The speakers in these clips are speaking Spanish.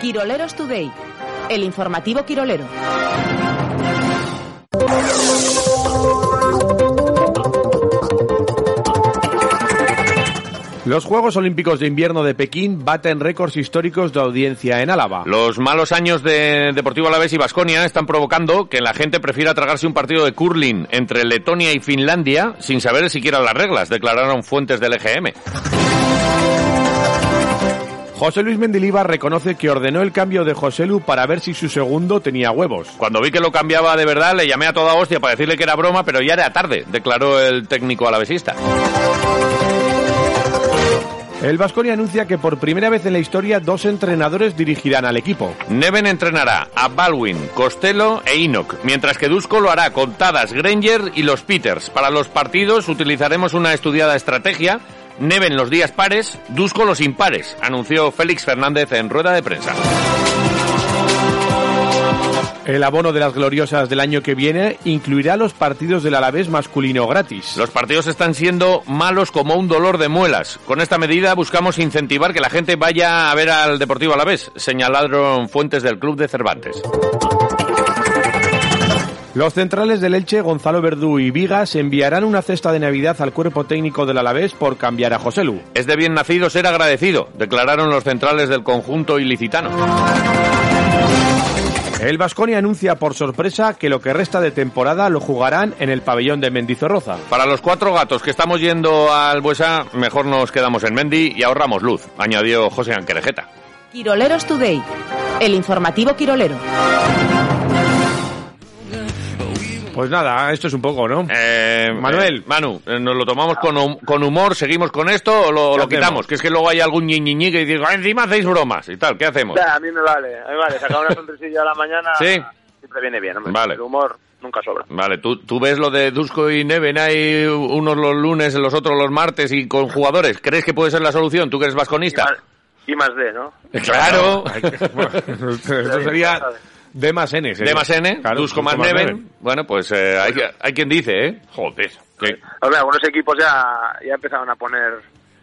Quiroleros Today, el informativo Quirolero. Los Juegos Olímpicos de Invierno de Pekín baten récords históricos de audiencia en Álava. Los malos años de Deportivo Alavés y Basconia están provocando que la gente prefiera tragarse un partido de curling entre Letonia y Finlandia sin saber siquiera las reglas, declararon fuentes del EGM. José Luis Mendilibar reconoce que ordenó el cambio de José Lu para ver si su segundo tenía huevos. Cuando vi que lo cambiaba de verdad, le llamé a toda hostia para decirle que era broma, pero ya era tarde, declaró el técnico alavesista. El Vasconia anuncia que por primera vez en la historia dos entrenadores dirigirán al equipo. Neven entrenará a Baldwin, Costello e Enoch, mientras que Dusko lo hará con Tadas, Granger y los Peters. Para los partidos utilizaremos una estudiada estrategia. Neven los días pares, Dusko los impares, anunció Félix Fernández en rueda de prensa. El abono de las gloriosas del año que viene incluirá los partidos del Alavés masculino gratis. Los partidos están siendo malos como un dolor de muelas. Con esta medida buscamos incentivar que la gente vaya a ver al Deportivo Alavés, señalaron fuentes del club de Cervantes. Los centrales del Elche, Gonzalo Verdú y Vigas, enviarán una cesta de Navidad al cuerpo técnico del Alavés por cambiar a José Lu. Es de bien nacido ser agradecido, declararon los centrales del conjunto ilicitano. El Vasconia anuncia por sorpresa que lo que resta de temporada lo jugarán en el pabellón de Mendizorroza. Para los cuatro gatos que estamos yendo al Buesa, mejor nos quedamos en Mendi y ahorramos luz, añadió José Anquerejeta. Quiroleros Today, el informativo Quirolero. Pues nada, esto es un poco, ¿no? Eh, Manuel. eh, Manu, eh, ¿nos lo tomamos con, hum- con humor? ¿Seguimos con esto o lo, quitamos? Que es que luego hay algún ñiñiñi que dice, "Ah, encima hacéis bromas y tal, ¿qué hacemos? Ya, a mí me vale, a mí me vale. Sacar una sonrisilla a la mañana Sí. siempre viene bien, hombre. Vale. El humor nunca sobra. Vale, ¿tú, tú ves lo de Dusko y Neven ahí unos los lunes, los otros los martes y con jugadores. ¿Crees que puede ser la solución? ¿Tú que eres Y vasconista? más, y más D, ¿no? Claro. Esto sería D más N. sería. D más N, Claro, Dusko más Neven. Bueno, pues eh, hay, hay quien dice, ¿eh? Joder. que- Hombre, algunos equipos ya, ya empezaron a poner,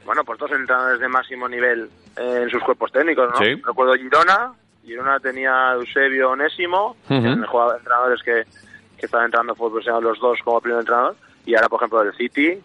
bueno, pues dos entrenadores de máximo nivel eh, en sus cuerpos técnicos, ¿no? Sí. Recuerdo Girona, Girona tenía a Eusebio Onésimo, Ujú. el jugador de entrenadores que, que estaban entrando fútbol profesional los dos como primer entrenador, y ahora, por ejemplo, el City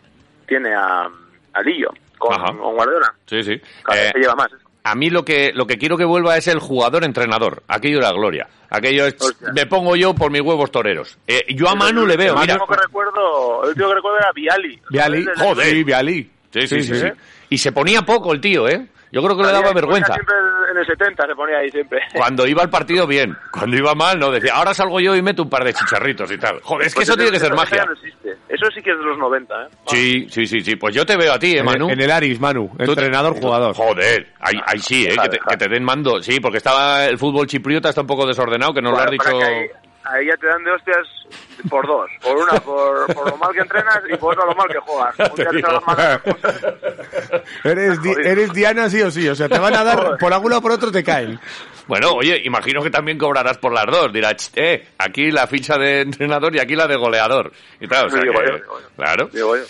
tiene a, a Lillo con Guardiola. Sí, sí. Cada vez Eh, se lleva más. ¿eh? A mí lo que, lo que quiero que vuelva es el jugador-entrenador. Aquello era gloria. Aquello es, Hostia. me pongo yo por mis huevos toreros. Eh, yo a Manu le veo, el mira. último que recuerdo, el último que recuerdo era Viali. Viali, joder, sí, Viali. Sí, sí, sí, Sí, sí. sí. Y se ponía poco el tío, ¿eh? Yo creo que le daba en vergüenza. Siempre en el 70 se ponía ahí siempre. Cuando iba al partido, bien. Cuando iba mal, no. Decía, ahora salgo yo y meto un par de chicharritos y tal. Joder, es que Pues eso tiene que ser magia. no existe. Eso sí que es de los 90, ¿eh? Sí, sí, sí, sí. Pues yo te veo a ti, ¿eh, En, Manu? en el Aris, Manu. Entrenador, jugador. Joder, ahí, ahí sí, ¿eh? Que te, deja. que te den mando. Sí, porque estaba el fútbol chipriota está un poco desordenado, que nos lo has dicho... ahí, ahí ya te dan de hostias por dos. Por una, por, por lo mal que entrenas y por otra lo mal que juegas. Un día te salen mal las cosas. Eres, di- eres Diana sí o sí. O sea, te van a dar por alguno o por otro te caen. Bueno, oye, imagino que también cobrarás por las dos. Dirás, "Ch, eh, aquí la ficha de entrenador y aquí la de goleador. Y tal, o sea Digo que- yo, digo yo. Claro. Digo yo.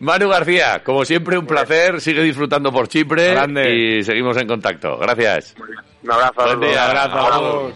Manu García, como siempre, un placer. Sigue disfrutando por Chipre Grande. y seguimos en contacto. Gracias. Un abrazo. Buen día, abrazo.